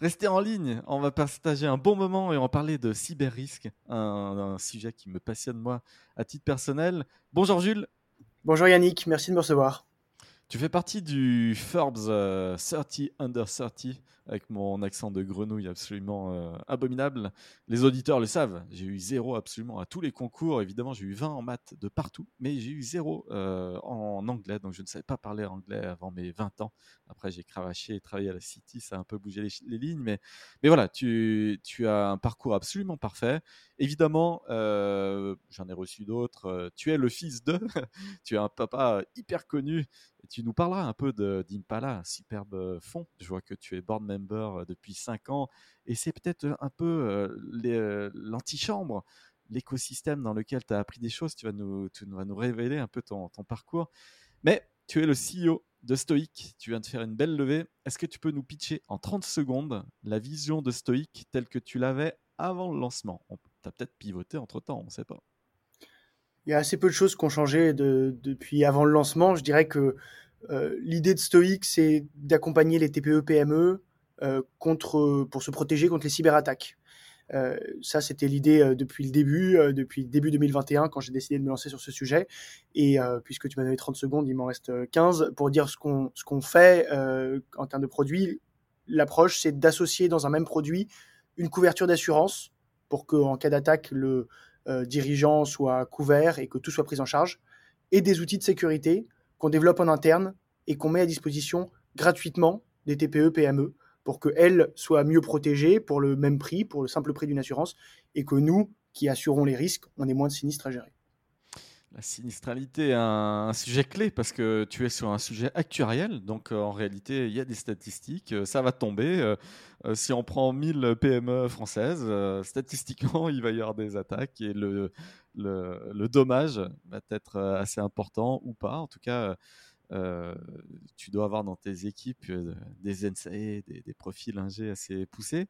Restez en ligne, on va partager un bon moment et on va parler de cyber-risque, un, sujet qui me passionne moi à titre personnel. Bonjour Jules. Bonjour Yannick, merci de me recevoir. Tu fais partie du Forbes 30 euh, Under 30 avec mon accent de grenouille absolument euh, abominable. Les auditeurs le savent, j'ai eu zéro absolument à tous les concours. Évidemment, j'ai eu 20 en maths de partout, mais j'ai eu zéro euh, en anglais, donc je ne savais pas parler anglais avant mes 20 ans. Après, j'ai cravaché et travaillé à la City, ça a un peu bougé les, lignes, mais, mais voilà, tu, tu, as un parcours absolument parfait. Évidemment, euh, j'en ai reçu d'autres. Tu es le fils de, tu es un papa hyper connu tu nous parleras un peu d'Impala, superbe fond. Je vois que tu es board member euh, depuis 5 ans et c'est peut-être un peu euh, l'antichambre, l'écosystème dans lequel tu as appris des choses. Tu vas nous, tu vas nous révéler un peu ton, parcours. Mais tu es le CEO de Stoic. Tu viens de faire une belle levée. Est-ce que tu peux nous pitcher en 30 secondes la vision de Stoic telle que tu l'avais avant le lancement? Tu as peut-être pivoté entre temps, on ne sait pas. Il y a assez peu de choses qui ont changé depuis avant le lancement. Je dirais que euh, l'idée de Stoic, c'est d'accompagner les TPE-PME euh, contre, pour se protéger contre les cyberattaques. Euh, ça, c'était l'idée depuis le début, depuis début 2021, quand j'ai décidé de me lancer sur ce sujet. Et puisque tu m'as donné 30 secondes, il m'en reste 15 pour dire ce qu'on ce qu'on fait en termes de produits. L'approche, c'est d'associer dans un même produit une couverture d'assurance pour qu'en cas d'attaque, le dirigeant soit couvert et que tout soit pris en charge, et des outils de sécurité qu'on développe en interne et qu'on met à disposition gratuitement des TPE, PME pour qu'elles soient mieux protégées pour le même prix, pour le simple prix d'une assurance, et que nous, qui assurons les risques, on ait moins de sinistres à gérer. La sinistralité est un, sujet clé parce que tu es sur un sujet actuariel. Donc, euh, en réalité, il y a des statistiques. Euh, ça va tomber. Euh, si on prend 1000 PME françaises, statistiquement, il va y avoir des attaques et le, le, dommage va être assez important ou pas. En tout cas, tu dois avoir dans tes équipes des NSA, des, profils ingés assez poussés.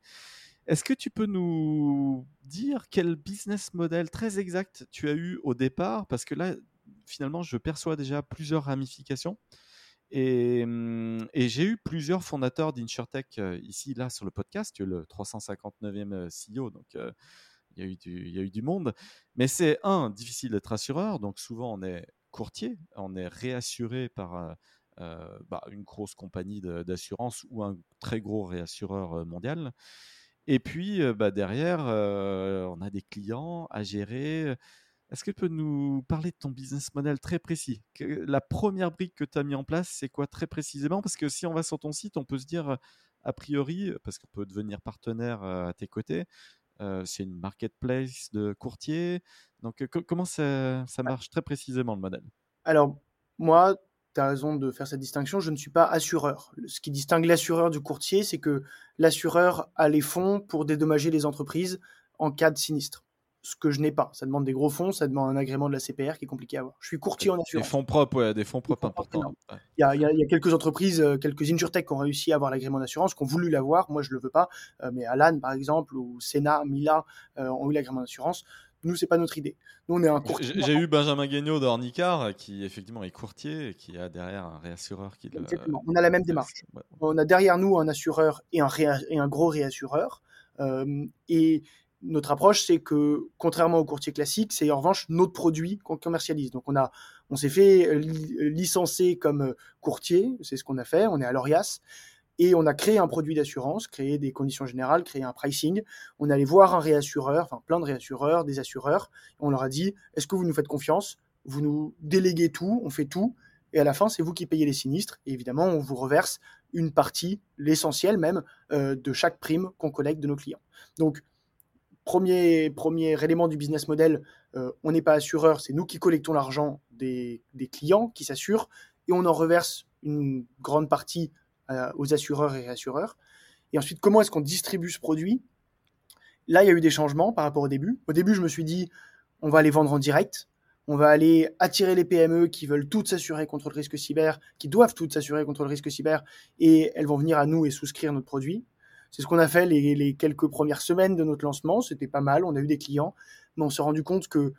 Est-ce que tu peux nous dire quel business model très exact tu as eu au départ? Parce que là, finalement, je perçois déjà plusieurs ramifications. Et, mmh, j'ai eu plusieurs fondateurs d'InsurTech euh, ici, là, sur le podcast. Tu es le 359e euh, CEO, donc euh, il, y a eu du, il y a eu du monde. Mais c'est, un, difficile d'être assureur. Donc souvent, on est courtier, on est réassuré par bah, une grosse compagnie d'assurance ou un très gros réassureur mondial. Et puis, bah, derrière, on a des clients à gérer. Est-ce que tu peux nous parler de ton business model très précis? La première brique que tu as mis en place, c'est quoi très précisément? Parce que si on va sur ton site, on peut se dire, a priori, parce qu'on peut devenir partenaire à tes côtés, c'est une marketplace de courtier. Donc, comment ça, ça marche très précisément le modèle? Alors, moi, tu as raison de faire cette distinction, je ne suis pas assureur. Ce qui distingue l'assureur du courtier, c'est que l'assureur a les fonds pour dédommager les entreprises en cas de sinistre. Ce que je n'ai pas. Ça demande des gros fonds, ça demande un agrément de la CPR qui est compliqué à avoir. Je suis courtier en assurance. Des fonds propres, ouais, des fonds propres importants. Il, y a, quelques entreprises, euh, quelques insurtech qui ont réussi à avoir l'agrément d'assurance, qui ont voulu l'avoir. Moi, je ne le veux pas. Euh, mais Alan, par exemple, ou Sena, Mila euh, ont eu l'agrément d'assurance. Nous, c'est pas notre idée. Nous, on est un courtier. J'ai eu Benjamin Guignot d'Ornicar, qui effectivement est courtier et qui a derrière un réassureur qui. Exactement. On a la même démarche. On a derrière nous un assureur et un, et un gros réassureur. Euh, et notre approche, c'est que contrairement au courtier classique, c'est en revanche notre produit qu'on commercialise. Donc on a, on s'est fait licencer comme courtier, c'est ce qu'on a fait. On est à l'Orias et on a créé un produit d'assurance, créé des conditions générales, créé un pricing. On allait voir un réassureur, enfin plein de réassureurs, des assureurs. On leur a dit est-ce que vous nous faites confiance? Vous nous déléguez tout, on fait tout. Et à la fin, c'est vous qui payez les sinistres. Et évidemment, on vous reverse une partie, l'essentiel même, euh, de chaque prime qu'on collecte de nos clients. Donc, premier, premier élément du business model, euh, on n'est pas assureur, c'est nous qui collectons l'argent des, clients qui s'assurent et on en reverse une grande partie aux assureurs et réassureurs. Et ensuite, comment est-ce qu'on distribue ce produit? Là, il y a eu des changements par rapport au début. Au début, je me suis dit, on va les vendre en direct. On va aller attirer les PME qui veulent toutes s'assurer contre le risque cyber, qui doivent toutes s'assurer contre le risque cyber, et elles vont venir à nous et souscrire notre produit. C'est ce qu'on a fait les, les, quelques premières semaines de notre lancement. C'était pas mal, on a eu des clients, mais on s'est rendu compte que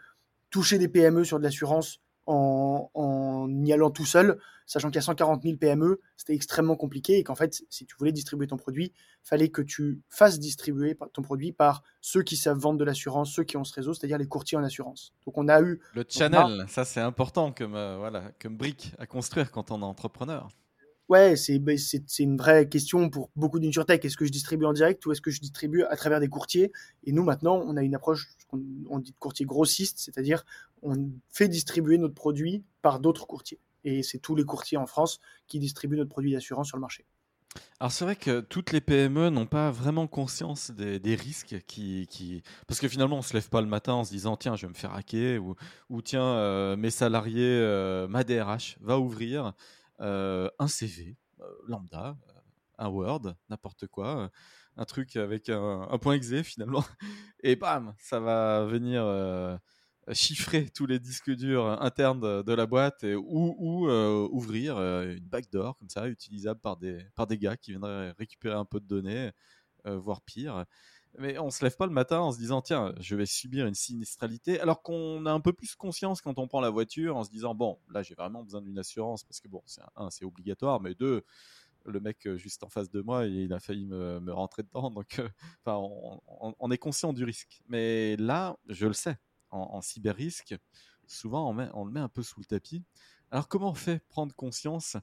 toucher des PME sur de l'assurance, en, y allant tout seul, sachant qu'il y a 140 000 PME, c'était extrêmement compliqué et qu'en fait, si tu voulais distribuer ton produit, fallait que tu fasses distribuer ton produit par ceux qui savent vendre de l'assurance, ceux qui ont ce réseau, c'est-à-dire les courtiers en assurance. Donc on a eu le channel, ça c'est important comme euh, voilà, comme brique à construire quand on est entrepreneur. Ouais, ben, c'est une vraie question pour beaucoup d'insurtech. Est-ce que je distribue en direct ou est-ce que je distribue à travers des courtiers? Et nous, maintenant, on a une approche, on, dit de courtier grossiste, c'est-à-dire on fait distribuer notre produit par d'autres courtiers. Et c'est tous les courtiers en France qui distribuent notre produit d'assurance sur le marché. Alors c'est vrai que toutes les PME n'ont pas vraiment conscience des, risques qui, Parce que finalement, on se lève pas le matin en se disant tiens, je vais me faire hacker ou, ou tiens, euh, mes salariés, euh, ma DRH va ouvrir. Euh, un CV euh, lambda, euh, un Word, n'importe quoi, un truc avec un, point exe finalement, et bam, ça va venir chiffrer tous les disques durs internes de, la boîte ou, ouvrir une backdoor comme ça, utilisable par des, par des gars qui viendraient récupérer un peu de données, voire pire. Mais on se lève pas le matin en se disant tiens, je vais subir une sinistralité, alors qu'on a un peu plus conscience quand on prend la voiture en se disant bon, là j'ai vraiment besoin d'une assurance parce que bon, c'est un, c'est obligatoire, mais deux, le mec euh, juste en face de moi, il a failli me, rentrer dedans, donc euh, on, est conscient du risque. Mais là, je le sais, en, cyber risque, souvent on, le met un peu sous le tapis. Alors comment on fait prendre conscience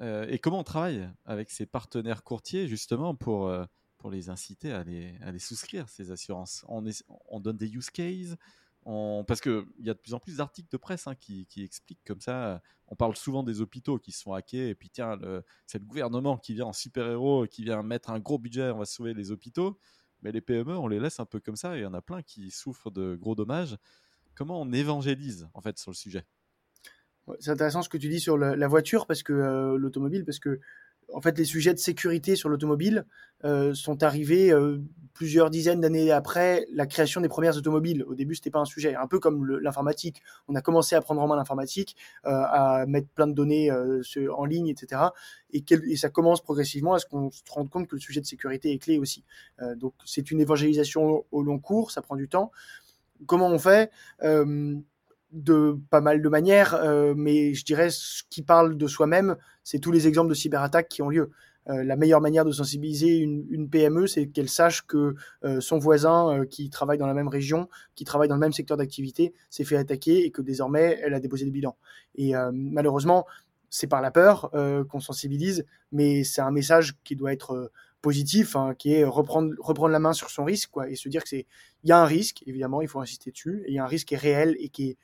euh, et comment on travaille avec ses partenaires courtiers justement pour pour les inciter à les, à les souscrire, ces assurances. On, on donne des use cases, on, parce qu'il y a de plus en plus d'articles de presse hein, qui, expliquent comme ça. On parle souvent des hôpitaux qui se font hacker, et puis tiens, c'est le gouvernement qui vient en super-héros, qui vient mettre un gros budget, on va sauver les hôpitaux. Mais les PME, on les laisse un peu comme ça, et il y en a plein qui souffrent de gros dommages. Comment on évangélise en fait sur le sujet? C'est intéressant ce que tu dis sur la, voiture, parce que euh, l'automobile, parce que en fait, les sujets de sécurité sur l'automobile euh, sont arrivés euh, plusieurs dizaines d'années après la création des premières automobiles. Au début, c'était pas un sujet, un peu comme l'informatique. On a commencé à prendre en main l'informatique, euh, à mettre plein de données en ligne, etc. Et, et, ça commence progressivement à ce qu'on se rende compte que le sujet de sécurité est clé aussi. donc, c'est une évangélisation au long cours, ça prend du temps. Comment on fait? De pas mal de manières, euh, mais je dirais ce qui parle de soi-même, c'est tous les exemples de cyberattaques qui ont lieu. Euh, la meilleure manière de sensibiliser une, PME, c'est qu'elle sache que euh, son voisin qui travaille dans la même région, qui travaille dans le même secteur d'activité, s'est fait attaquer et que désormais elle a déposé des bilans. Et malheureusement, c'est par la peur qu'on sensibilise, mais c'est un message qui doit être positif, hein, qui est reprendre, la main sur son risque, et se dire que c'est, il y a un risque, évidemment, il faut insister dessus, et il y a un risque qui est réel et qui est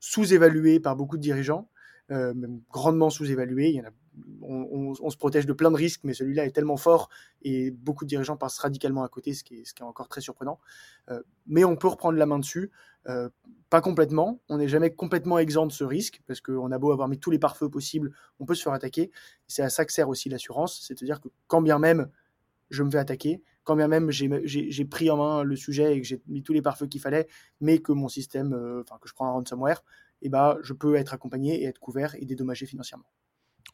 sous-évalué par beaucoup de dirigeants, euh, même grandement sous-évalué. Il y en a, on, se protège de plein de risques, mais celui-là est tellement fort et beaucoup de dirigeants passent radicalement à côté, ce qui est, ce qui est encore très surprenant. Euh, mais on peut reprendre la main dessus, euh, pas complètement. On n'est jamais complètement exempt de ce risque, parce qu'on a beau avoir mis tous les pare-feux possibles, on peut se faire attaquer. C'est à ça que sert aussi l'assurance, c'est-à-dire que quand bien même je me fais attaquer, quand bien même j'ai pris en main le sujet et que j'ai mis tous les pare-feux qu'il fallait, mais que mon système, euh, enfin que je prends un ransomware, et eh ben, je peux être accompagné et être couvert et dédommagé financièrement.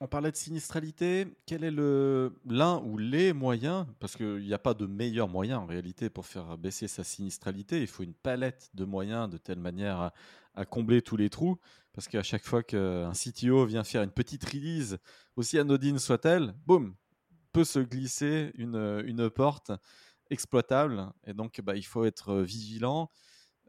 On parlait de sinistralité. Quel est l'un ou les moyens? Parce qu'il n'y a pas de meilleur moyen en réalité pour faire baisser sa sinistralité. Il faut une palette de moyens de telle manière à, à combler tous les trous. Parce qu'à chaque fois qu'un CTO vient faire une petite release, aussi anodine soit-elle, boum, peut se glisser une, euh, une porte exploitable. Et donc, bah, il faut être euh, vigilant.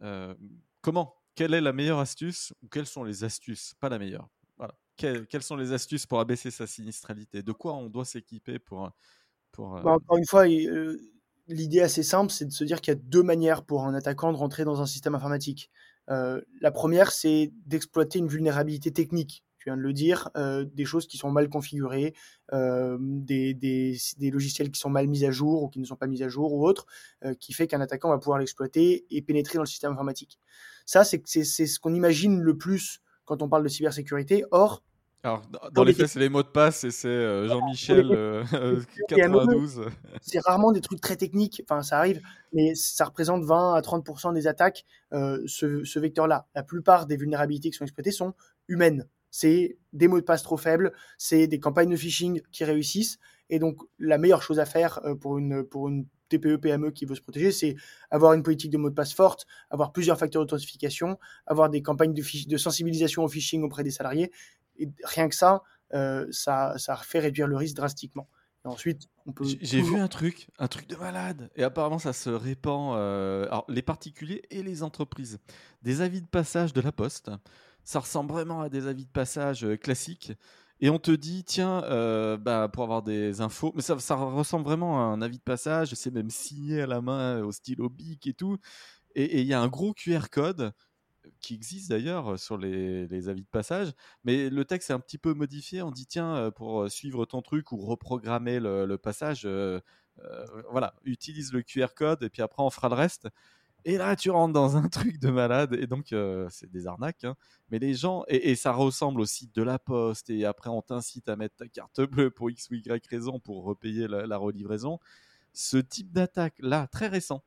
Euh, comment? Quelle est la meilleure astuce Ou quelles sont les astuces? Pas la meilleure. Voilà. quelles sont les astuces pour abaisser sa sinistralité? De quoi on doit s'équiper pour. pour bah, encore une fois, l'idée assez simple, c'est de se dire qu'il y a deux manières pour un attaquant de rentrer dans un système informatique. la première, c'est d'exploiter une vulnérabilité technique tu viens de le dire, euh, des choses qui sont mal configurées, euh, des, des, des, logiciels qui sont mal mis à jour ou qui ne sont pas mis à jour ou autre, euh, qui fait qu'un attaquant va pouvoir l'exploiter et pénétrer dans le système informatique. Ça, c'est ce qu'on imagine le plus quand on parle de cybersécurité. Or, Alors, dans les faits, c'est les mots de passe et c'est euh, Jean-Michel 92. Euh, c'est rarement des trucs très techniques, enfin ça arrive, mais ça représente 20 à 30% des attaques, euh, ce, ce vecteur-là. La plupart des vulnérabilités qui sont exploitées sont humaines. C'est des mots de passe trop faibles, c'est des campagnes de phishing qui réussissent. Et donc, la meilleure chose à faire pour une, pour une TPE, PME qui veut se protéger, c'est avoir une politique de mot de passe forte, avoir plusieurs facteurs d'authentification, avoir des campagnes de, de, sensibilisation au phishing auprès des salariés. Et rien que ça, euh, ça, ça fait réduire le risque drastiquement. Et ensuite, on peut. J'ai vu un truc, un truc de malade. Et apparemment, ça se répand. Euh, alors, les particuliers et les entreprises. Des avis de passage de la poste. Ça ressemble vraiment à des avis de passage euh, classiques. Et on te dit tiens euh, bah, pour avoir des infos mais ça, ressemble vraiment à un avis de passage c'est même signé à la main au stylo bic et tout. Et il y a un gros QR code qui existe d'ailleurs sur les, avis de passage. Mais le texte est un petit peu modifié. On dit tiens euh, pour suivre ton truc ou reprogrammer le, passage euh, voilà utilise le QR code et puis après on fera le reste et là, tu rentres dans un truc de malade. Et donc, euh, c'est des arnaques. Hein. Mais les gens, et, ça ressemble au site de la Poste. Et après, on t'incite à mettre ta carte bleue pour X ou Y raison pour repayer la, relivraison. Ce type d'attaque, là, très récent,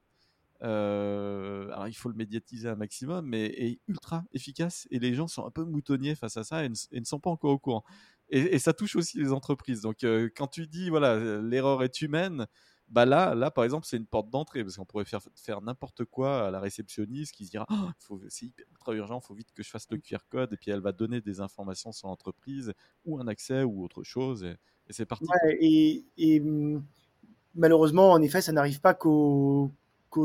euh, alors il faut le médiatiser un maximum, mais est ultra efficace. Et les gens sont un peu moutonniers face à ça et ne, sont pas encore au courant. Et, ça touche aussi les entreprises. Donc, euh, quand tu dis, voilà, l'erreur est humaine, bah là, là, par exemple, c'est une porte d'entrée parce qu'on pourrait faire, faire n'importe quoi à la réceptionniste qui se dira oh, c'est hyper urgent, il faut vite que je fasse le QR code et puis elle va donner des informations sur l'entreprise ou un accès ou autre chose et, c'est parti. et, mmh, malheureusement, en effet, ça n'arrive pas qu'aux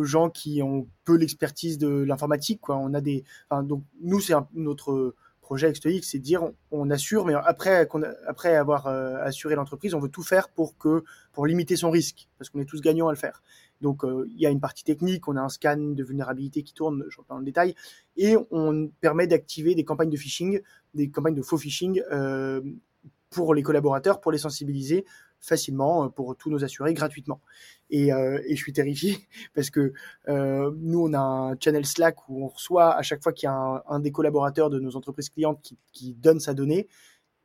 gens qui ont peu l'expertise de l'informatique. Quoi. On a des, donc nous, c'est notre projet Extoix, c'est de dire on, assure, mais après, après avoir euh, assuré l'entreprise, on veut tout faire pour que pour limiter son risque, parce qu'on est tous gagnants à le faire. Donc euh, il y a une partie technique, on a un scan de vulnérabilité qui tourne, je reprends le détail, et on permet d'activer des campagnes de phishing, des campagnes de faux phishing euh, pour les collaborateurs, pour les sensibiliser facilement pour tous nos assurés gratuitement. Et, et je suis terrifié parce que nous, on a un channel Slack où on reçoit à chaque fois qu'il y a un, des collaborateurs de nos entreprises clientes qui, qui, donne sa donnée.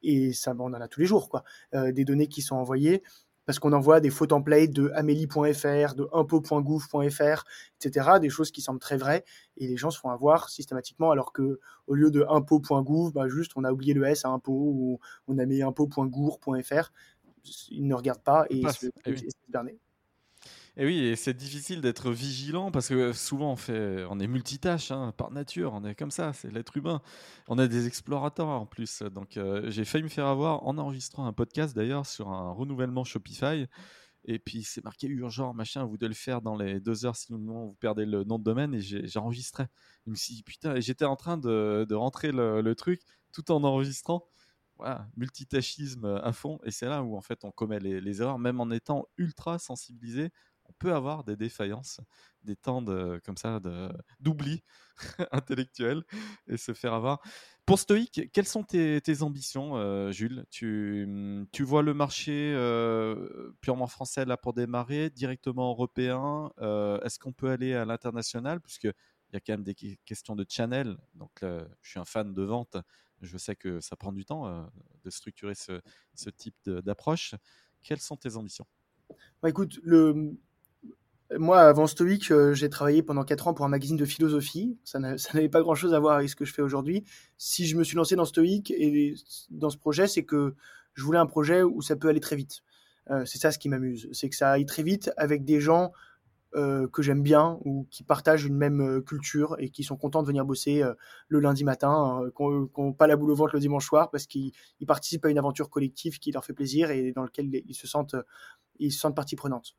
Et ça, on en a tous les jours, quoi. des données qui sont envoyées parce qu'on envoie des faux templates de amélie.fr, de impôt.gouv.fr, etc., des choses qui semblent très vraies, et les gens se font avoir systématiquement, alors que au lieu de impôt.gouv, bah juste on a oublié le S à impôt, ou on a mis impôt.gour.fr, ils ne regardent pas et ils se, eh oui. Et oui, c'est difficile d'être vigilant parce que souvent on, fait, on est multitâche hein, par nature, on est comme ça, c'est l'être humain. On a des explorateurs en plus. Donc euh, j'ai failli me faire avoir en enregistrant un podcast d'ailleurs sur un renouvellement Shopify. Et puis c'est marqué urgent, machin, vous devez le faire dans les deux heures, sinon vous perdez le nom de domaine. Et j'ai enregistré. Je me suis dit, putain, j'étais en train de, rentrer le, le, truc tout en enregistrant voilà, multitâchisme à fond. Et c'est là où en fait on commet les, erreurs, même en étant ultra sensibilisé. On peut avoir des défaillances, des temps de, comme ça d'oubli intellectuel et se faire avoir. Pour Stoic, quelles sont tes, ambitions, euh, Jules? Tu, tu, vois le marché euh, purement français là pour démarrer, directement européen euh, Est-ce qu'on peut aller à l'international? Puisque il y a quand même des questions de channel. Donc, je suis un fan de vente. Je sais que ça prend du temps de structurer ce, ce type d'approche. Quelles sont tes ambitions? Bah, Écoute, le... moi, avant Stoic, euh, j'ai travaillé pendant 4 ans pour un magazine de philosophie. Ça n'avait pas grand-chose à voir avec ce que je fais aujourd'hui. Si je me suis lancé dans Stoic et dans ce projet, c'est que je voulais un projet où ça peut aller très vite. Euh, c'est ça ce qui m'amuse. C'est que ça aille très vite avec des gens euh, que j'aime bien ou qui partagent une même euh, culture et qui sont contents de venir bosser le lundi matin, qui n'ont pas la boule au ventre le dimanche soir parce qu'ils participent à une aventure collective qui leur fait plaisir et dans laquelle ils se sentent, ils se sentent partie prenante.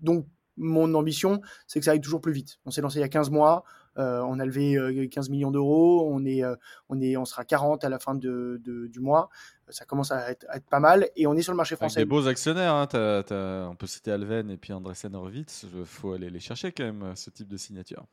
donc mon ambition, c'est que ça aille toujours plus vite. On s'est lancé il y a 15 mois, on a levé 15 millions d'euros, on est, on est, on sera 40 à la fin de, du mois ça commence à être, pas mal. Et on est sur le marché français. Avec des beaux actionnaires. Hein. on peut citer Alven et puis Andresen Horowitz. Il faut aller les chercher quand même, ce type de signature.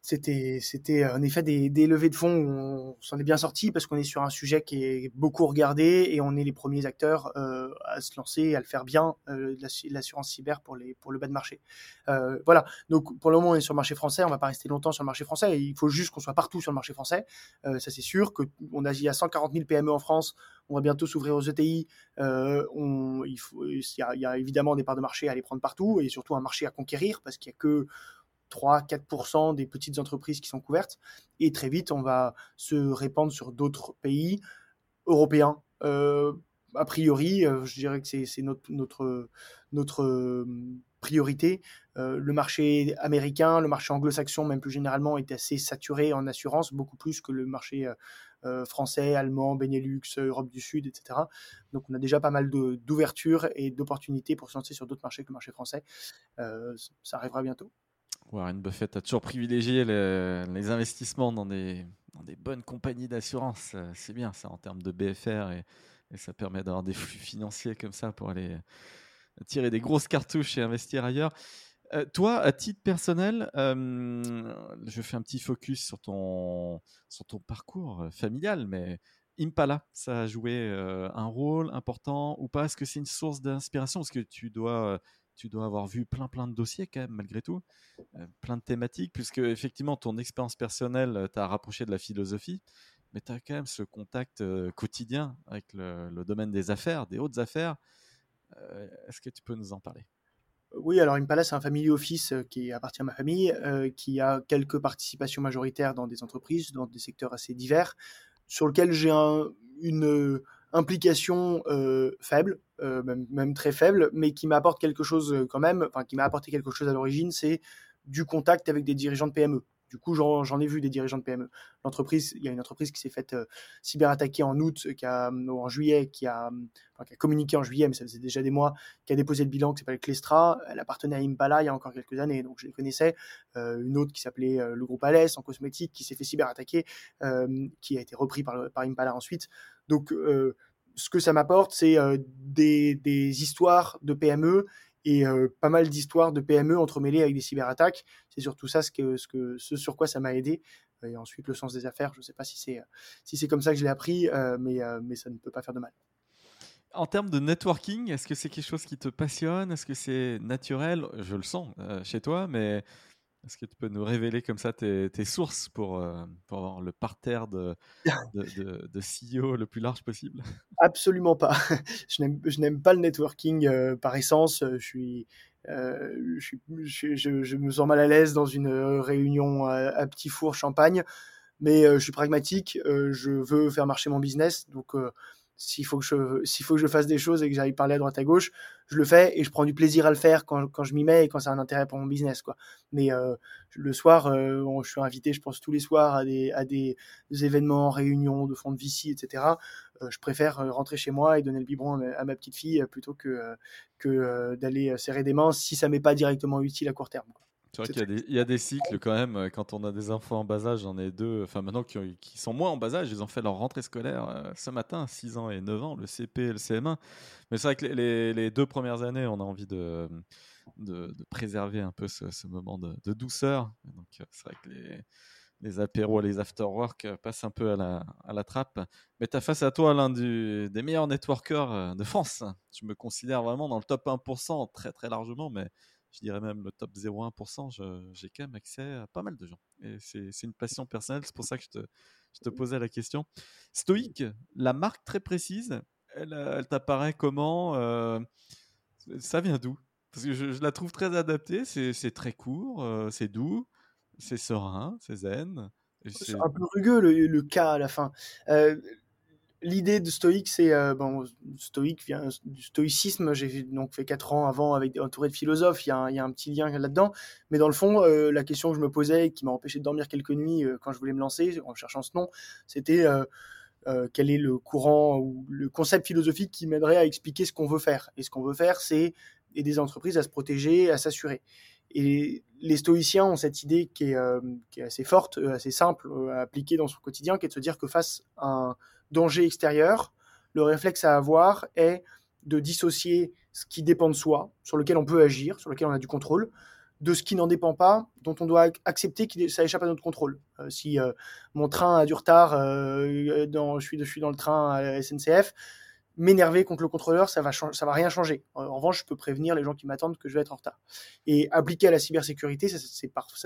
Euh, c'était c'était en effet des, des, levées de fonds on s'en est bien sorti parce qu'on est sur un sujet qui est beaucoup regardé et on est les premiers acteurs euh, à se lancer à le faire bien euh, l'assurance cyber pour les pour le bas de marché. Euh, voilà. Donc pour le moment on est sur le marché français. On va pas rester longtemps sur le marché français. Il faut juste qu'on soit partout sur le marché français. Euh, ça c'est sûr que on a il y a 140 000 PME en France. On va bientôt s'ouvrir aux ETI euh, il faut y, a, il y a évidemment des parts de marché à aller prendre partout et surtout un marché à conquérir parce qu'il y a que 3-4% des petites entreprises qui sont couvertes. Et très vite, on va se répandre sur d'autres pays européens. Euh, a priori, euh, je dirais que c'est notre, euh, priorité. Le marché américain, le marché anglo-saxon, même plus généralement, est assez saturé en assurance, beaucoup plus que le marché français, allemand, Benelux, Europe du Sud, etc. Donc on a déjà pas mal d'ouverture et d'opportunités pour se lancer sur d'autres marchés que le marché français. ça arrivera bientôt. Warren Buffett a toujours privilégié les, investissements dans des, bonnes compagnies d'assurance. Euh, c'est bien ça en termes de BFR et, ça permet d'avoir des flux financiers comme ça pour aller tirer des grosses cartouches et investir ailleurs. Euh, toi, à titre personnel, euh, je fais un petit focus sur ton, parcours familial, mais Impala, ça a joué un rôle important ou pas? Est-ce que c'est une source d'inspiration? Parce que tu dois tu dois avoir vu plein plein de dossiers quand même malgré tout, euh, plein de thématiques, puisque effectivement ton expérience personnelle euh, t'a rapproché de la philosophie, mais tu as quand même ce contact euh, quotidien avec le, domaine des affaires, des hautes affaires. Est-ce que tu peux nous en parler? Oui, alors Impala, c'est un family office qui appartient à ma famille, qui a quelques participations majoritaires dans des entreprises, dans des secteurs assez divers, sur lequel j'ai une implication faible, même, très faible, mais qui m'apporte quelque chose quand même, enfin qui m'a apporté quelque chose à l'origine, c'est du contact avec des dirigeants de PME. Du coup, j'en ai vu des dirigeants de PME. L'entreprise, il y a une entreprise qui s'est faite cyberattaquer en août, qui a, en juillet, qui a, enfin, qui a, communiqué en juillet, mais ça faisait déjà des mois, qui a déposé le bilan qui s'appelle Clestra. Elle appartenait à Impala il y a encore quelques années, donc je les connaissais. Une autre qui s'appelait le groupe Alès en cosmétique, qui s'est fait cyberattaquer, qui a été repris par, par Impala ensuite. Donc, euh, ce que ça m'apporte, c'est des, des histoires de PME et euh, pas mal d'histoires de PME entremêlées avec des cyberattaques. C'est surtout ça ce, que, ce, sur quoi ça m'a aidé. Et ensuite, le sens des affaires, je ne sais pas si c'est si c'est comme ça que je l'ai appris, euh, mais, euh, mais ça ne peut pas faire de mal. En termes de networking, est-ce que c'est quelque chose qui te passionne? Est-ce que c'est naturel? Je le sens chez toi, mais est-ce que tu peux nous révéler comme ça tes, tes sources pour, euh, pour, avoir le parterre de, de, de, de, CEO le plus large possible? Absolument pas. Je n'aime pas le networking euh, par essence. Je suis, euh, je, je, je, me sens mal à l'aise dans une réunion à, à petit four champagne, mais je suis pragmatique. je veux faire marcher mon business, donc s'il faut que je faut que je fasse des choses et que j'aille parler à droite à gauche je le fais et je prends du plaisir à le faire quand, quand je m'y mets et quand c'est un intérêt pour mon business quoi mais euh, le soir euh, je suis invité je pense tous les soirs à des à des, événements réunions de fonds de VC etc euh, je préfère rentrer chez moi et donner le biberon à ma, petite fille plutôt que que d'aller serrer des mains si ça m'est pas directement utile à court terme. C'est vrai qu'il y, y, a des cycles quand même, euh, quand on a des enfants en bas âge, j'en ai deux, enfin maintenant qui, qui, sont moins en bas âge, ils ont fait leur rentrée scolaire euh, ce matin, 6 ans et 9 ans, le CP et le CM1. Mais c'est vrai que les, les, deux premières années, on a envie de, de, de préserver un peu ce, ce moment de, de, douceur. Donc euh, c'est vrai que les, les apéros, les after-work passent un peu à la, à la trappe. Mais tu as face à toi l'un des meilleurs networkers de France. Je me considère vraiment dans le top 1%, très très largement, mais je dirais même le top 0,1%, j'ai quand même accès à pas mal de gens. Et c'est une passion personnelle, c'est pour ça que je te, je te, posais la question. Stoïque, la marque très précise, elle, elle t'apparaît comment euh, Ça vient d'où? Parce que je, je, la trouve très adaptée, c'est très court, euh, c'est doux, c'est serein, c'est zen. C'est un peu rugueux le, le cas à la fin. Euh, l'idée de stoïque, c'est euh, bon, stoïque vient du stoïcisme. J'ai donc fait quatre ans avant avec entouré de philosophes. Il y a un, il y a un petit lien là-dedans. Mais dans le fond, euh, la question que je me posais, qui m'a empêché de dormir quelques nuits euh, quand je voulais me lancer en cherchant ce nom, c'était euh, quel est le courant ou le concept philosophique qui m'aiderait à expliquer ce qu'on veut faire. Et ce qu'on veut faire, c'est aider des entreprises à se protéger, à s'assurer. Et les stoïciens ont cette idée qui est, qui est assez forte, assez simple à appliquer dans son quotidien, qui est de se dire que face à un danger extérieur, le réflexe à avoir est de dissocier ce qui dépend de soi, sur lequel on peut agir, sur lequel on a du contrôle, de ce qui n'en dépend pas, dont on doit accepter que ça échappe à notre contrôle. si mon train a du retard, suis, je suis dans le train à SNCF, m'énerver contre le contrôleur, ça va, ça va rien changer. En revanche, je peux prévenir les gens qui m'attendent que je vais être en retard. Et appliquer à la cybersécurité, ça,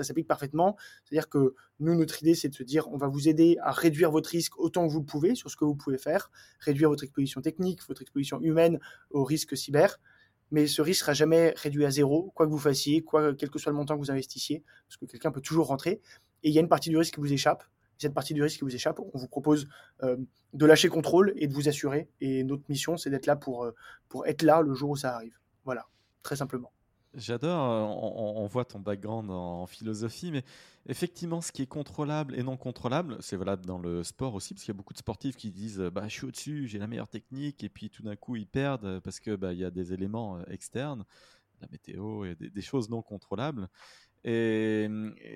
s'applique parfaitement. C'est-à-dire que nous, notre idée, c'est de se dire, on va vous aider à réduire votre risque autant que vous le pouvez sur ce que vous pouvez faire, réduire votre exposition technique, votre exposition humaine au risque cyber. Mais ce risque sera jamais réduit à zéro, quoi que vous fassiez, quel que soit le montant que vous investissiez, parce que quelqu'un peut toujours rentrer. Et il y a une partie du risque qui vous échappe cette partie du risque qui vous échappe, on vous propose euh, de lâcher contrôle et de vous assurer. Et notre mission, c'est d'être là pour, euh, être là le jour où ça arrive. Voilà, très simplement. J'adore, euh, on, voit ton background en philosophie, mais effectivement, ce qui est contrôlable et non contrôlable, c'est valable dans le sport aussi, parce qu'il y a beaucoup de sportifs qui disent bah, Je suis au-dessus, j'ai la meilleure technique, et puis tout d'un coup, ils perdent parce qu'il bah, y a des éléments externes, la météo et des choses non contrôlables. Et,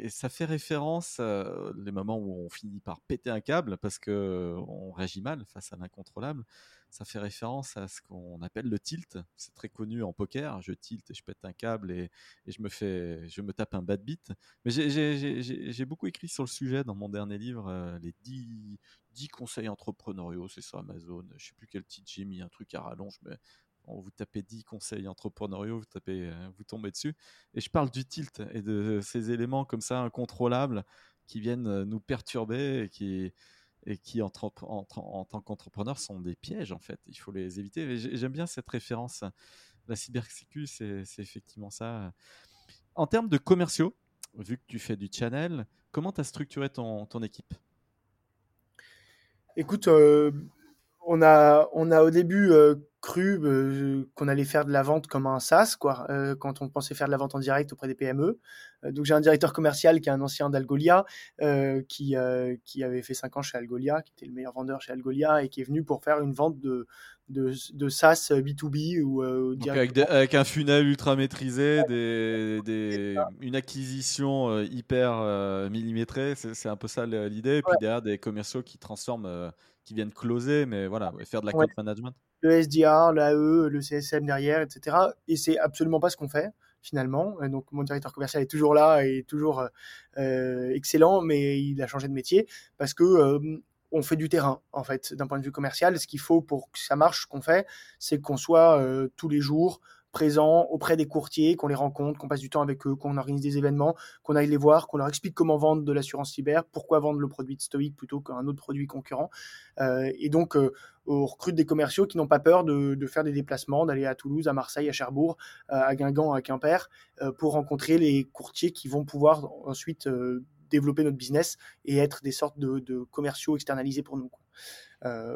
ça fait référence euh, les moments où on finit par péter un câble parce que on réagit mal face à l'incontrôlable. Ça fait référence à ce qu'on appelle le tilt. C'est très connu en poker. Je tilt et je pète un câble et, je me fais, je me tape un bad beat. Mais j'ai beaucoup écrit sur le sujet dans mon dernier livre, les 10, 10 conseils entrepreneuriaux. C'est sur Amazon. Je sais plus quel titre j'ai mis, un truc à rallonge, mais vous tapez 10 conseils entrepreneuriaux, vous, tapez, euh, vous tombez dessus. Et je parle du tilt et de ces éléments comme ça incontrôlables qui viennent euh, nous perturber et qui, et qui en, tant qu'entrepreneur sont des pièges en fait. Il faut les éviter. J'aime bien cette référence. La cybersécu, c'est effectivement ça. En termes de commerciaux, vu que tu fais du channel, comment tu as structuré ton, ton équipe? Écoute, euh, on, a, on a au début cru euh, qu'on allait faire de la vente comme un SaaS, quoi, euh, quand on pensait faire de la vente en direct auprès des PME. Euh, donc j'ai un directeur commercial qui est un ancien d'Algolia, qui, qui avait fait 5 ans chez Algolia, qui était le meilleur vendeur chez Algolia et qui est venu pour faire une vente de, de, de SaaS B2B. Ou, avec, un funnel ultra maîtrisé, des, des, une acquisition hyper millimétrée, c'est un peu ça l'idée. Et puis derrière, des commerciaux qui transforment, qui viennent closer, mais voilà, faire de la compte management le SDR, l'AE, le CSM derrière, etc. Et c'est absolument pas ce qu'on fait finalement. donc mon directeur commercial est toujours là et toujours euh, excellent, mais il a changé de métier parce que euh, on fait du terrain en fait d'un point de vue commercial. Ce qu'il faut pour que ça marche, ce qu'on fait, c'est qu'on soit euh, tous les jours présent auprès des courtiers, qu'on les rencontre, qu'on passe du temps avec eux, qu'on organise des événements, qu'on aille les voir, qu'on leur explique comment vendre de l'assurance cyber, pourquoi vendre le produit de Stoic plutôt qu'un autre produit concurrent. Euh, et donc, euh, on recrute des commerciaux qui n'ont pas peur de, faire des déplacements, d'aller à Toulouse, à Marseille, à Cherbourg, euh, à Guingamp, à Quimper, pour rencontrer les courtiers qui vont pouvoir ensuite développer notre business et être des sortes de, commerciaux externalisés pour nous.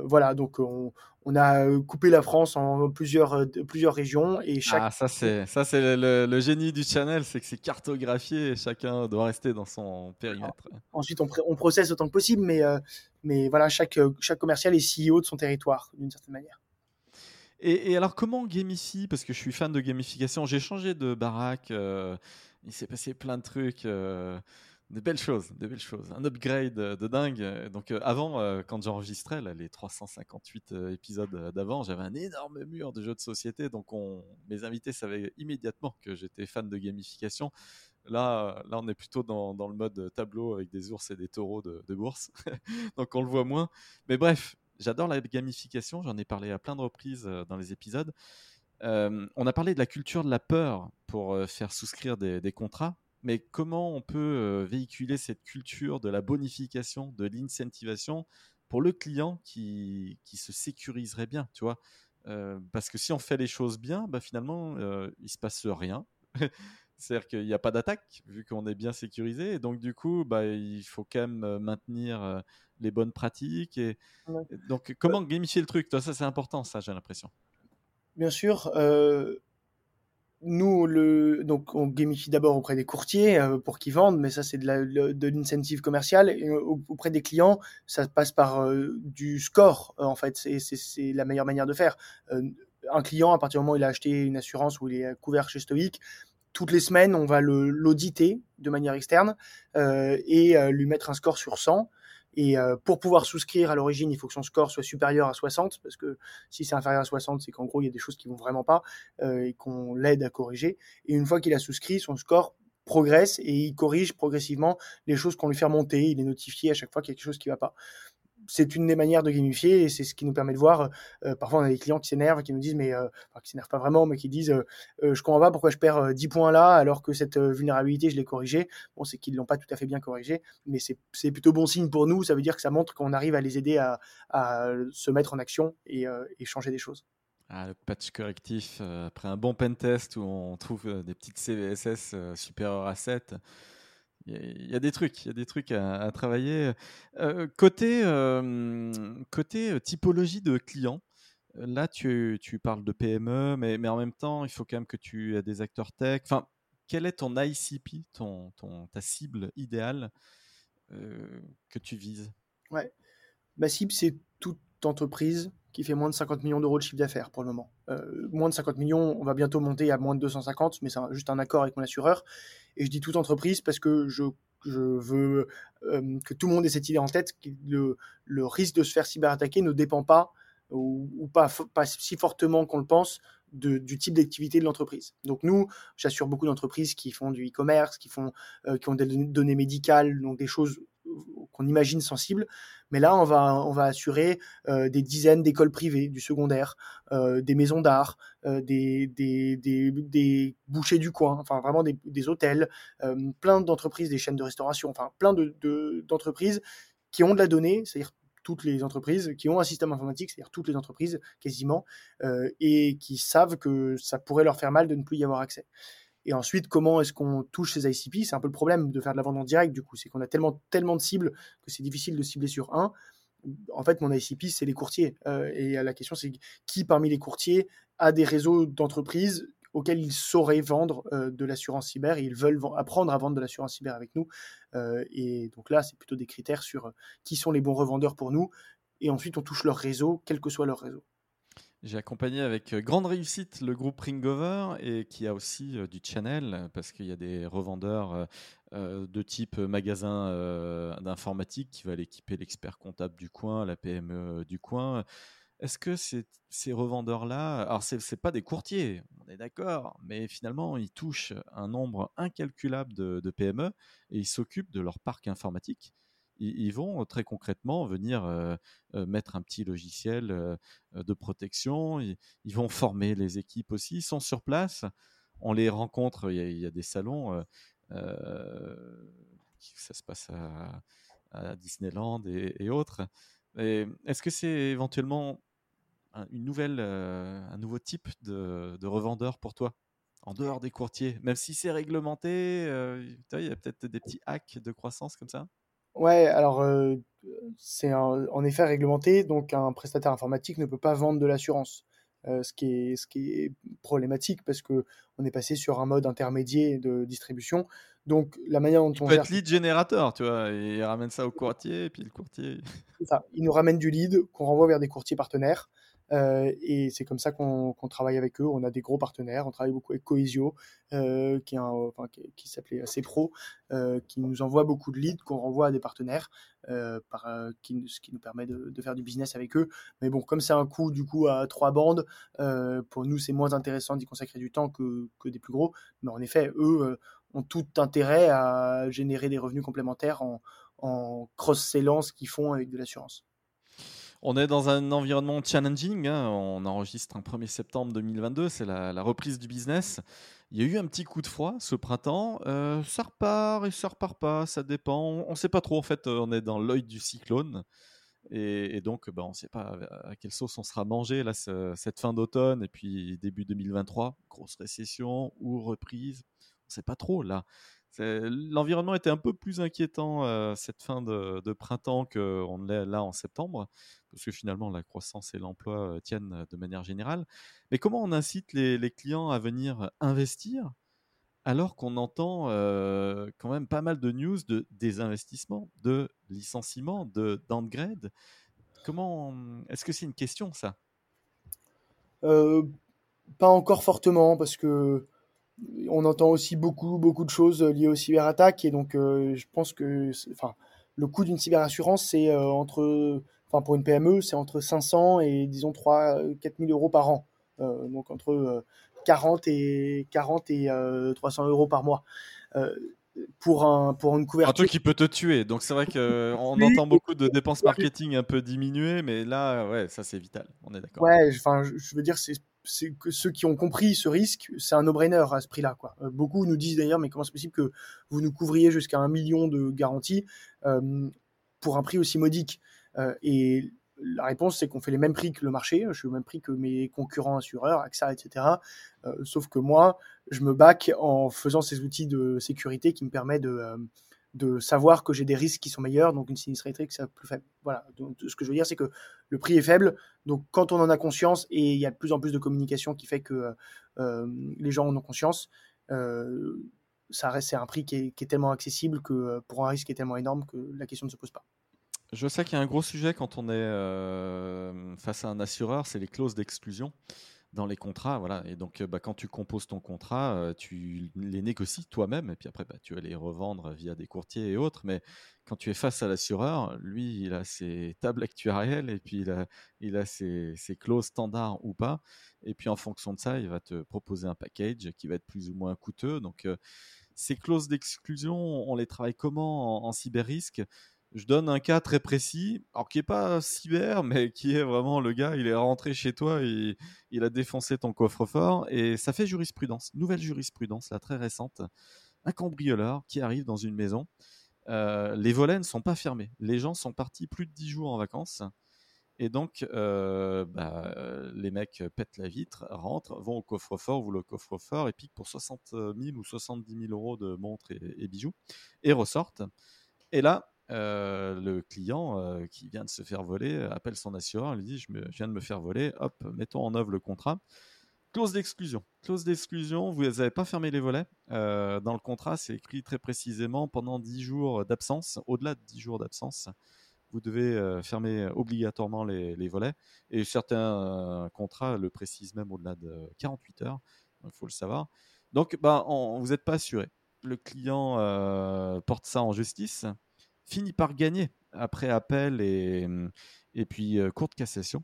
Voilà, donc on, a coupé la France en plusieurs, euh, plusieurs régions et chaque. Ah, ça c'est ça c'est le, génie du channel, c'est que c'est cartographié et chacun doit rester dans son périmètre. Ensuite, on, on processe autant que possible, mais euh, mais voilà, chaque chaque commercial est CEO de son territoire d'une certaine manière. Et, alors, comment gamifie Parce que je suis fan de gamification. J'ai changé de baraque. il s'est passé plein de trucs de belles choses, de belles choses. Un upgrade de dingue. Donc euh, avant, euh, quand j'enregistrais les 358 euh, épisodes d'avant, j'avais un énorme mur de jeux de société. Donc on, mes invités savaient immédiatement que j'étais fan de gamification. Là, là, on est plutôt dans, dans, le mode tableau avec des ours et des taureaux de, bourse. donc on le voit moins. Mais bref, j'adore la gamification. J'en ai parlé à plein de reprises dans les épisodes. on a parlé de la culture de la peur pour faire souscrire des, des contrats mais comment on peut véhiculer cette culture de la bonification, de l'incentivation pour le client qui, qui, se sécuriserait bien, tu vois? Parce que si on fait les choses bien, bah, finalement, il se passe rien. C'est-à-dire qu'il n'y a pas d'attaque, vu qu'on est bien sécurisé. Et donc, du coup, bah, il faut quand même maintenir les bonnes pratiques. Et, donc, comment gamifier le truc? Toi, Ça, c'est important, ça, j'ai l'impression. Bien sûr. Euh, nous, le, donc, on gamifie d'abord auprès des courtiers euh, pour qu'ils vendent, mais ça, c'est de l'incentive commerciale. Euh, auprès des clients, ça passe par euh, du score, en fait. C'est la meilleure manière de faire. un client, à partir du moment où il a acheté une assurance ou il est couvert chez Stoic, toutes les semaines, on va l'auditer de manière externe et lui mettre un score sur 100. Et euh, pour pouvoir souscrire à l'origine, il faut que son score soit supérieur à 60, parce que si c'est inférieur à 60, c'est qu'en gros, il y a des choses qui vont vraiment pas euh, et qu'on l'aide à corriger. Et une fois qu'il a souscrit, son score progresse et il corrige progressivement les choses qu'on lui fait remonter. Il est notifié à chaque fois qu'il y a quelque chose qui va pas c'est une des manières de gamifier et c'est ce qui nous permet de voir. Euh, parfois, on a des clients qui s'énervent, qui nous disent, mais euh, enfin, qui s'énervent pas vraiment, mais qui disent, euh, je comprends pas pourquoi je perds 10 points là alors que cette vulnérabilité, je l'ai corrigée. Bon, c'est qu'ils l'ont pas tout à fait bien corrigée, mais c'est plutôt bon signe pour nous. Ça veut dire que ça montre qu'on arrive à les aider à, se mettre en action et, changer des choses. Ah, le patch correctif, après un bon pen test où on trouve des petites CVSS supérieures à 7, il y, a des trucs, il y a des trucs à, travailler. Euh, côté, côté euh, typologie de clients, là tu, tu, parles de PME, mais, mais en même temps, il faut quand même que tu aies des acteurs tech. Enfin, quel est ton ICP, ton, ta cible idéale euh, que tu vises? Ouais, ma cible c'est toute entreprise qui fait moins de 50 millions d'euros de chiffre d'affaires pour le moment. Euh, moins de 50 millions, on va bientôt monter à moins de 250, mais c'est juste un accord avec mon assureur. Et je dis toute entreprise parce que je, je veux euh, que tout le monde ait cette idée en tête, que le, le risque de se faire cyberattaquer ne dépend pas, ou, pas, pas si fortement qu'on le pense, de, du type d'activité de l'entreprise. Donc nous, j'assure beaucoup d'entreprises qui font du e-commerce, qui euh, qui ont des données médicales, donc des choses qu'on imagine sensibles. Mais là, on va, on va assurer euh, des dizaines d'écoles privées, du secondaire, euh, des maisons d'art, euh, des, des, des, des, bouchers du coin, enfin vraiment des, des hôtels, plein d'entreprises, des chaînes de restauration, enfin plein d'entreprises de, qui ont de la donnée, c'est-à-dire toutes les entreprises qui ont un système informatique, c'est-à-dire toutes les entreprises quasiment, et qui savent que ça pourrait leur faire mal de ne plus y avoir accès. Et ensuite, comment est-ce qu'on touche ces ICP C'est un peu le problème de faire de la vente en direct, du coup. C'est qu'on a tellement, tellement de cibles que c'est difficile de cibler sur un. En fait, mon ICP, c'est les courtiers. Euh, et la question, c'est qui parmi les courtiers a des réseaux d'entreprises auxquels ils sauraient vendre euh, de l'assurance cyber et ils veulent apprendre à vendre de l'assurance cyber avec nous. Euh, et donc là, c'est plutôt des critères sur qui sont les bons revendeurs pour nous. Et ensuite, on touche leur réseau, quel que soit leur réseau. J'ai accompagné avec euh, grande réussite le groupe Ringover et qui a aussi euh, du channel parce qu'il y a des revendeurs euh, de type magasin d'informatique qui va équiper l'expert comptable du coin, la PME du coin. Est-ce que ces revendeurs-là, alors ce n'est pas des courtiers, on est d'accord, mais finalement ils touchent un nombre incalculable de, de PME et ils s'occupent de leur parc informatique ils, vont très concrètement venir mettre un petit logiciel de protection. Ils, vont former les équipes aussi. Ils sont sur place. On les rencontre. Il y a, des salons. ça se passe à, Disneyland et, autres. Est-ce que c'est éventuellement une nouvelle, un nouveau type de revendeur pour toi? En dehors des courtiers, même si c'est réglementé, il y a peut-être des petits hacks de croissance comme ça? Ouais, alors euh, c'est en effet réglementé, donc un prestataire informatique ne peut pas vendre de l'assurance. Euh, ce, qui est, ce qui est problématique parce que on est passé sur un mode intermédiaire de distribution. Donc la manière dont on peut être lead générateur, tu vois, il ramène ça au courtier et puis le courtier. Ça, il nous ramène du lead qu'on renvoie vers des courtiers partenaires. Euh, et c'est comme ça qu'on travaille avec eux. On a des gros partenaires. On travaille beaucoup avec Coesio, euh, qui, s'appelait Pro, euh, qui nous envoie beaucoup de leads qu'on renvoie à des partenaires, ce qui nous permet de, faire du business avec eux. Mais bon, comme c'est un coût du coup à trois bandes, pour nous c'est moins intéressant d'y consacrer du temps que, que, des plus gros. Mais en effet, eux ont tout intérêt à générer des revenus complémentaires en, en cross-sellant ce qu'ils font avec de l'assurance. On est dans un environnement challenging. Hein. On enregistre un 1er septembre 2022. C'est la, reprise du business. Il y a eu un petit coup de froid ce printemps. Euh, ça repart et ça repart pas. Ça dépend. On ne sait pas trop. En fait, on est dans l'œil du cyclone. Et, donc, ben, on ne sait pas à quelle sauce on sera mangé là, cette fin d'automne et puis début 2023. Grosse récession ou reprise. On ne sait pas trop là. L'environnement était un peu plus inquiétant euh, cette fin de, de printemps qu'on l'est là en septembre, parce que finalement la croissance et l'emploi euh, tiennent euh, de manière générale. Mais comment on incite les, clients à venir investir alors qu'on entend quand même pas mal de news de désinvestissement, de licenciement, de downgrade Comment est-ce que c'est une question ça? Pas encore fortement parce que on entend aussi beaucoup, beaucoup de choses liées aux cyberattaques. Et donc, euh, je pense que enfin, le coût d'une cyberassurance, c'est euh, entre, enfin, pour une PME, c'est entre 500 et disons 3 4 000 euros par an. Euh, donc, entre 40 et 40 et 300 euros par mois pour, un, pour une couverture. Un truc qui peut te tuer. Donc c'est vrai qu'on entend beaucoup de dépenses marketing un peu diminuer, mais là, ouais, ça c'est vital. On est d'accord. Ouais, enfin, je veux dire, c'est que ceux qui ont compris ce risque, c'est un no-brainer à ce prix-là. Quoi. Euh, beaucoup nous disent d'ailleurs, mais comment c'est possible que vous nous couvriez jusqu'à un million de garanties euh, pour un prix aussi modique? Euh, Et la réponse, c'est qu'on fait les mêmes prix que le marché. Je suis au même prix que mes concurrents assureurs, AXA, etc. Sauf que moi, je me back en faisant ces outils de sécurité qui me permettent de, de savoir que j'ai des risques qui sont meilleurs, donc une sinistralité qui est plus faible. Voilà. Donc, ce que je veux dire, c'est que le prix est faible. Donc, quand on en a conscience, et il y a de plus en plus de communication qui fait que euh, les gens en ont conscience, ça reste c'est un prix qui est, qui est, tellement accessible que pour un risque qui est tellement énorme que la question ne se pose pas. Je sais qu'il y a un gros sujet quand on est euh, face à un assureur, c'est les clauses d'exclusion dans les contrats. Voilà. Et donc, bah, quand tu composes ton contrat, euh, tu les négocies toi-même, et puis après, bah, tu vas les revendre via des courtiers et autres. Mais quand tu es face à l'assureur, lui, il a ses tables actuarielles, et puis il a, ses, clauses standards ou pas. Et puis, en fonction de ça, il va te proposer un package qui va être plus ou moins coûteux. Donc, euh, ces clauses d'exclusion, on les travaille comment en, en cyber-risque je donne un cas très précis, alors qui n'est pas cyber, mais qui est vraiment le gars, il est rentré chez toi et il a défoncé ton coffre-fort. Et ça fait jurisprudence, nouvelle jurisprudence, là, très récente. Un cambrioleur qui arrive dans une maison. Euh, les volets ne sont pas fermés. Les gens sont partis plus de 10 jours en vacances. Et donc, euh, bah, les mecs pètent la vitre, rentrent, vont au coffre-fort, ouvrent le coffre-fort et piquent pour 60 000 ou 70 000 euros de montres et bijoux et ressortent. Et là, euh, le client euh, qui vient de se faire voler euh, appelle son assureur, lui dit je, viens de me faire voler, hop, mettons en œuvre le contrat. Clause d'exclusion. Clause d'exclusion, vous n'avez pas fermé les volets. dans le contrat, c'est écrit très précisément pendant 10 jours d'absence, au-delà de 10 jours d'absence, vous devez fermer obligatoirement les, volets. Et certains contrats le précisent même au-delà de 48 heures, il faut le savoir. Donc, bah, vous n'êtes pas assuré. Le client porte ça en justice finit par gagner après appel et, et puis euh, courte cassation.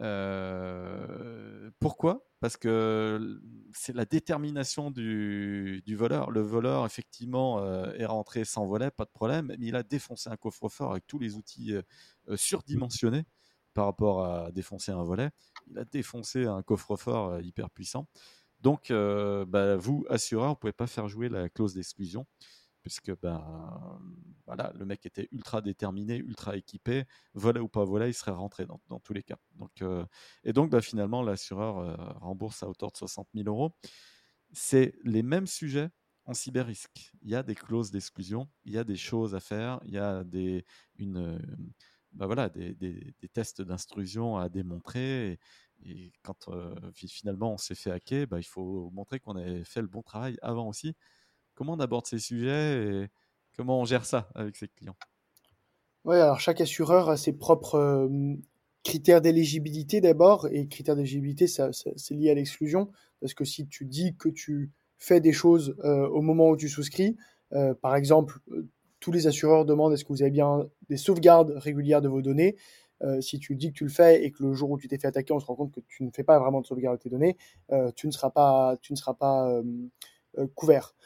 Euh, pourquoi? Parce que c'est la détermination du, du, voleur. Le voleur, effectivement, euh, est rentré sans volet, pas de problème, mais il a défoncé un coffre-fort avec tous les outils surdimensionnés par rapport à défoncer un volet. Il a défoncé un coffre-fort hyper puissant. Donc, bah, vous, assureur, vous ne pouvez pas faire jouer la clause d'exclusion puisque ben, voilà, le mec était ultra déterminé, ultra équipé, volet ou pas volet, il serait rentré dans, dans tous les cas. Donc, euh, et donc ben, finalement, l'assureur euh, rembourse à hauteur de 60 000 euros. C'est les mêmes sujets en cyber-risque. Il y a des clauses d'exclusion, il y a des choses à faire, il y a des, une, ben voilà, des, des, tests d'instruction à démontrer. Et, quand euh, finalement on s'est fait hacker, ben, il faut montrer qu'on avait fait le bon travail avant aussi Comment on aborde ces sujets et comment on gère ça avec ses clients? Chaque assureur a ses propres critères d'éligibilité d'abord, et critères d'éligibilité, ça, c'est lié à l'exclusion, parce que si tu dis que tu fais des choses au moment où tu souscris, par exemple, tous les assureurs demandent est-ce que vous avez bien des sauvegardes régulières de vos données. si tu dis que tu le fais et que le jour où tu t'es fait attaquer, on se rend compte que tu ne fais pas vraiment de sauvegarde de tes données, tu ne seras pas couvert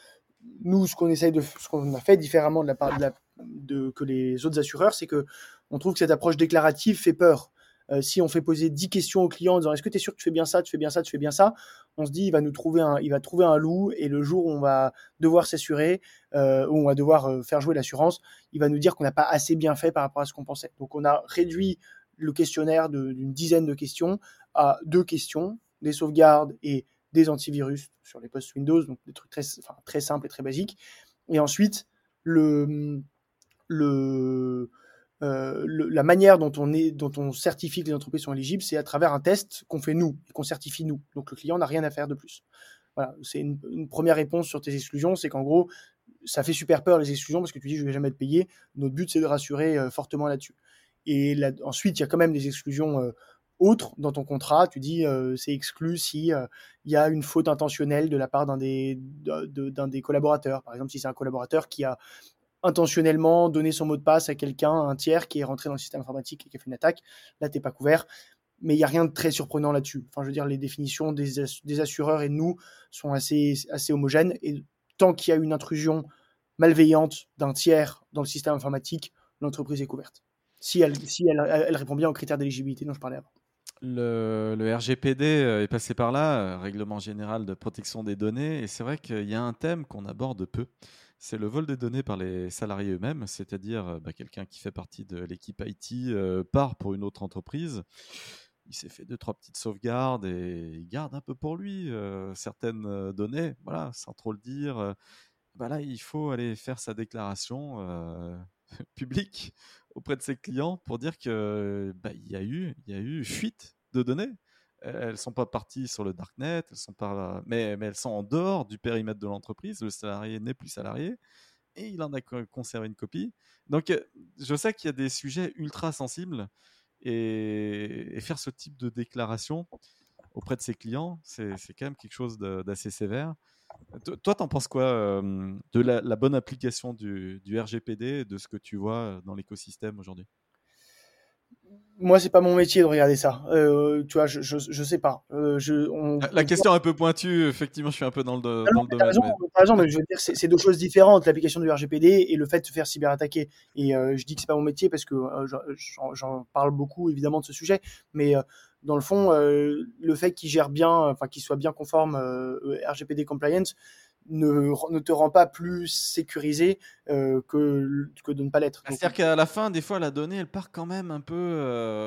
nous, ce qu'on essaye de, ce qu'on a fait différemment de la part de, que les autres assureurs, c'est que on trouve que cette approche déclarative fait peur. Euh, si on fait poser 10 questions au client en disant est-ce que tu es sûr que tu fais bien ça, tu fais bien ça, tu fais bien ça, on se dit il va nous trouver un, il va trouver un loup et le jour où on va devoir s'assurer, euh, où on va devoir euh, faire jouer l'assurance, il va nous dire qu'on n'a pas assez bien fait par rapport à ce qu'on pensait. Donc on a réduit le questionnaire d'une dizaine de questions à deux questions, des sauvegardes et des antivirus sur les postes Windows, donc des trucs très, très simples et très basiques. Et ensuite, le, le, euh, la manière dont on, est, dont on certifie que les entreprises sont éligibles, c'est à travers un test qu'on fait nous qu'on certifie nous. Donc le client n'a rien à faire de plus. Voilà, c'est une, première réponse sur tes exclusions, c'est qu'en gros, ça fait super peur les exclusions parce que tu dis je vais jamais être payé. Notre but c'est de rassurer euh, fortement là-dessus. Et ensuite, il y a quand même des exclusions euh, autre dans ton contrat, tu dis euh, c'est exclu si euh, il y a une faute intentionnelle de la part d'un des, collaborateurs. Par exemple, si c'est un collaborateur qui a intentionnellement donné son mot de passe à quelqu'un, un tiers qui est rentré dans le système informatique et qui a fait une attaque, là t'es pas couvert. mais il n'y a rien de très surprenant là-dessus. Enfin, je veux dire, les définitions des, assureurs et nous sont assez, homogènes. Et tant qu'il y a une intrusion malveillante d'un tiers dans le système informatique, l'entreprise est couverte. Si elle, elle répond bien aux critères d'éligibilité dont je parlais avant. Le, RGPD euh, est passé par là, euh, Règlement général de protection des données, et c'est vrai qu'il y a un thème qu'on aborde peu. C'est le vol des données par les salariés eux-mêmes, c'est-à-dire euh, bah, quelqu'un qui fait partie de l'équipe IT part pour une autre entreprise. Il s'est fait deux, trois petites sauvegardes et il garde un peu pour lui certaines données, voilà, sans trop le dire. Bah là, il faut aller faire sa déclaration publique auprès de ses clients pour dire que bah, il y a eu il y a eu fuite de données. Elles sont pas parties sur le darknet, elles sont pas, mais, mais elles sont en dehors du périmètre de l'entreprise. Le salarié n'est plus salarié et il en a conservé une copie. Donc, je sais qu'il y a des sujets ultra sensibles et, et, faire ce type de déclaration auprès de ses clients, c'est quand même quelque chose d'assez sévère. Toi, t'en penses quoi euh, de la, bonne application du, RGPD et de ce que tu vois euh, dans l'écosystème aujourd'hui? Moi, c'est pas mon métier de regarder ça. Euh, tu vois, je, je, sais pas. je, la, question est un peu pointue. Effectivement, je suis un peu dans le, ah dans le domaine. Raison, mais... raison, mais je veux dire, c'est deux choses différentes, l'application du RGPD et le fait de se faire cyberattaquer. Et je dis que c'est pas mon métier parce que j'en parle beaucoup, évidemment, de ce sujet. Mais dans le fond, euh, le fait qu'il gère bien, enfin qu'il soit bien conforme euh, RGPD compliance, ne, ne, te rend pas plus sécurisé euh, que, que de ne pas l'être. C'est-à-dire qu'à la fin, des fois, la donnée, elle part quand même un peu,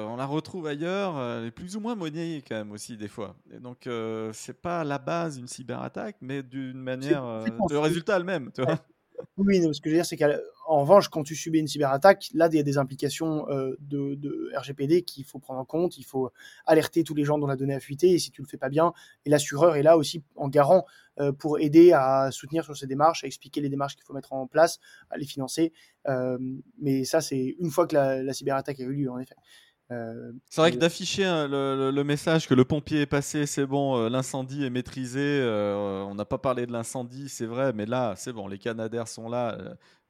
on la retrouve ailleurs, elle est plus ou moins monnayée quand même aussi des fois. Et donc, c'est pas à la base une cyberattaque, mais d'une manière, le résultat le même. Tu vois oui, ce que je veux dire, c'est qu'en revanche, quand tu subis une cyberattaque, là, il y a des implications euh, de, RGPD qu'il faut prendre en compte. Il faut alerter tous les gens dont la donnée a fuité. Et si tu le fais pas bien, et l'assureur est là aussi en garant euh, pour aider à soutenir sur ces démarches, à expliquer les démarches qu'il faut mettre en place, à les financer. Euh, mais ça, c'est une fois que la, la cyberattaque a eu lieu, en effet. Euh, c'est vrai que d'afficher hein, le, message que le pompier est passé, c'est bon, euh, l'incendie est maîtrisé. Euh, on n'a pas parlé de l'incendie, c'est vrai, mais là, c'est bon, les Canadaires sont là,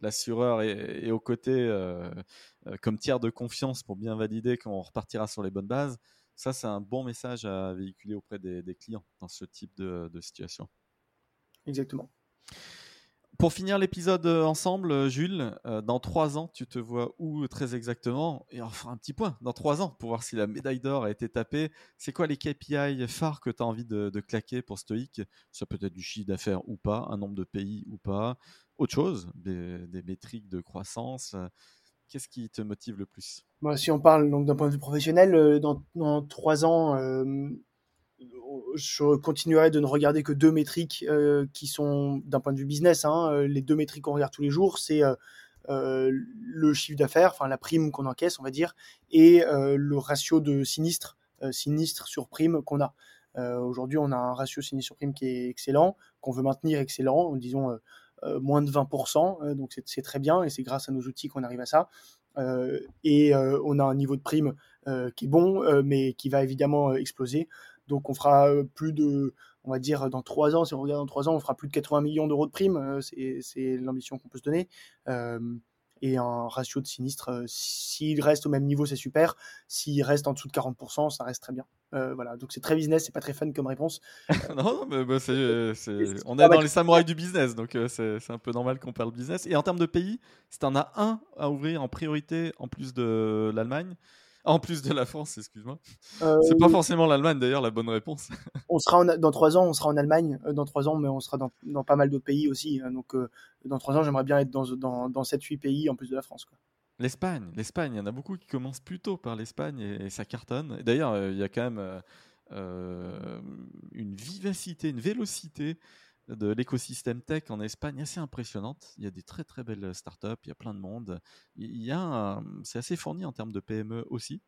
l'assureur est, aux côtés comme tiers de confiance pour bien valider qu'on repartira sur les bonnes bases. Ça, c'est un bon message à véhiculer auprès des, clients dans ce type de situation. Exactement. Pour finir l'épisode euh, ensemble, euh, Jules, euh, dans trois ans, tu te vois où très exactement? Et fera un petit point dans trois ans pour voir si la médaille d'or a été tapée. C'est quoi les KPI phares que tu as envie de, claquer pour Stoic Ça peut être du chiffre d'affaires ou pas, un nombre de pays ou pas, autre chose, des, métriques de croissance. Qu'est-ce qui te motive le plus? Si on parle d'un point de vue professionnel, dans trois ans, je continuerai de ne regarder que deux métriques euh, qui sont d'un point de vue business. Hein, euh, les deux métriques qu'on regarde tous les jours, c'est euh, le chiffre d'affaires, enfin la prime qu'on encaisse, on va dire, et le ratio de sinistre, sinistre sur prime qu'on a. Aujourd'hui, on a un ratio sinistre sur prime qui est excellent, qu'on veut maintenir excellent, disons moins de 20%, donc c'est très bien, et c'est grâce à nos outils qu'on arrive à ça. et on a un niveau de prime qui est bon, mais qui va évidemment exploser. Donc on fera euh, plus de, on va dire dans trois ans, si on regarde dans trois ans, on fera plus de 80 millions d'euros de primes. Euh, c'est l'ambition qu'on peut se donner. Euh, et un ratio de sinistre, s'il reste au même niveau, c'est super. S'il reste en dessous de 40%, ça reste très bien. voilà, donc c'est très business, c'est pas très fun comme réponse. non, mais bah, on est dans les samouraïs du business, donc c'est un peu normal qu'on parle business. Et en termes de pays, si tu en as un à ouvrir en priorité en plus de l'Allemagne, en plus de la France, excuse-moi. Euh, c'est pas forcément l'Allemagne d'ailleurs la bonne réponse. on sera dans trois ans, on sera en Allemagne euh, dans trois ans, mais on sera dans, pas mal d'autres pays aussi. Hein. donc euh, dans trois ans, j'aimerais bien être dans, dans, dans 7-8 pays en plus de la France. L'Espagne, l'Espagne, il y en a beaucoup qui commencent plutôt par l'Espagne et, ça cartonne. D'ailleurs, il y a quand même une vivacité, une vélocité de l'écosystème tech en Espagne assez impressionnante. Il y a des très très belles startups, il y a plein de monde. Il y a, c'est assez fourni en termes de PME aussi.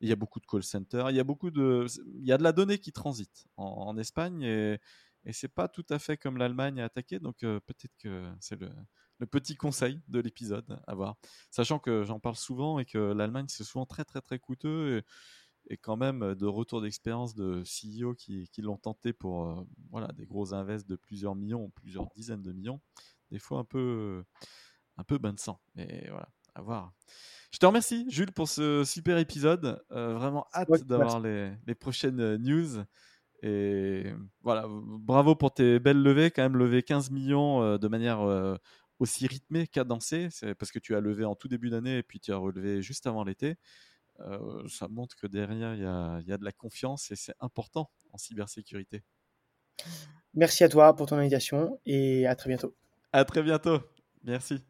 Il y a beaucoup de call centers, il y a beaucoup de, il y a de la donnée qui transite en, Espagne et, et c'est pas tout à fait comme l'Allemagne à attaquer. Donc euh, peut-être que c'est le, petit conseil de l'épisode à voir. Sachant que j'en parle souvent et que l'Allemagne c'est souvent très très très coûteux. Et quand même euh, de retour d'expérience de CEO qui, qui l'ont tenté pour euh, voilà, des gros invests de plusieurs millions, plusieurs dizaines de millions, des fois un peu, un peu bain de sang. Mais voilà, à voir. Je te remercie, Jules, pour ce super épisode. vraiment hâte d'avoir les, les, prochaines news. Et voilà, bravo pour tes belles levées, quand même lever 15 millions de manière aussi rythmée, cadencée. C'est parce que tu as levé en tout début d'année et puis tu as relevé juste avant l'été. Ça montre que derrière, il y a, y a, de la confiance et c'est important en cybersécurité. Merci à toi pour ton invitation et à très bientôt. À très bientôt. Merci.